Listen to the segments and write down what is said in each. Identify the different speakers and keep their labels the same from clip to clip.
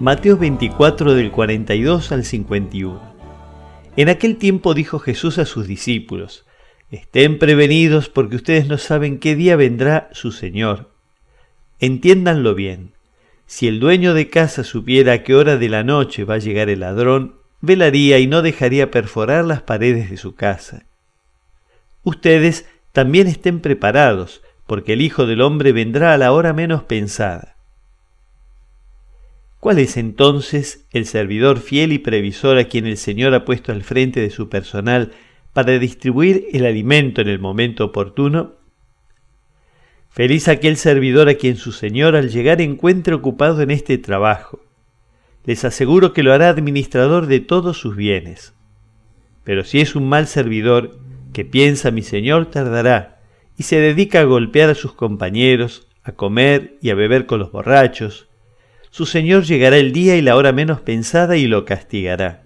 Speaker 1: Mateo 24 del 42 al 51. En aquel tiempo dijo Jesús a sus discípulos, Estén prevenidos porque ustedes no saben qué día vendrá su Señor. Entiéndanlo bien. Si el dueño de casa supiera a qué hora de la noche va a llegar el ladrón, velaría y no dejaría perforar las paredes de su casa. Ustedes también estén preparados, porque el Hijo del Hombre vendrá a la hora menos pensada. ¿Cuál es entonces el servidor fiel y previsor a quien el Señor ha puesto al frente de su personal para distribuir el alimento en el momento oportuno? Feliz aquel servidor a quien su Señor al llegar encuentre ocupado en este trabajo. Les aseguro que lo hará administrador de todos sus bienes. Pero si es un mal servidor, que piensa mi Señor tardará, y se dedica a golpear a sus compañeros, a comer y a beber con los borrachos, su Señor llegará el día y la hora menos pensada y lo castigará.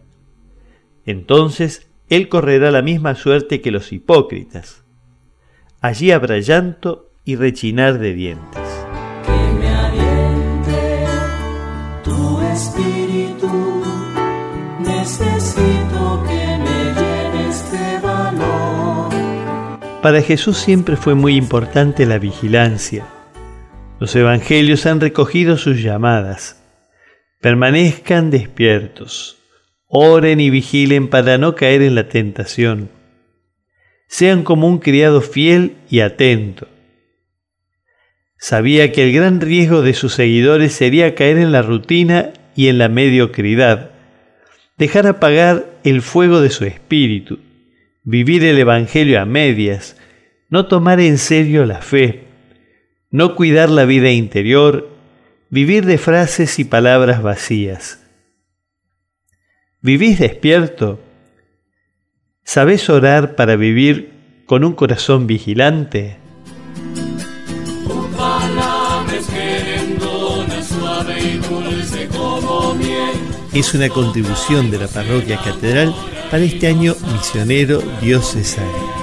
Speaker 1: Entonces Él correrá la misma suerte que los hipócritas. Allí habrá llanto y rechinar de dientes.
Speaker 2: Que me aliente tu espíritu, necesito que me llenes de valor.
Speaker 1: Para Jesús siempre fue muy importante la vigilancia los evangelios han recogido sus llamadas. Permanezcan despiertos, oren y vigilen para no caer en la tentación. Sean como un criado fiel y atento. Sabía que el gran riesgo de sus seguidores sería caer en la rutina y en la mediocridad, dejar apagar el fuego de su espíritu, vivir el Evangelio a medias, no tomar en serio la fe no cuidar la vida interior, vivir de frases y palabras vacías. ¿Vivís despierto? ¿Sabés orar para vivir con un corazón vigilante? Es una contribución de la parroquia catedral para este año misionero diocesano.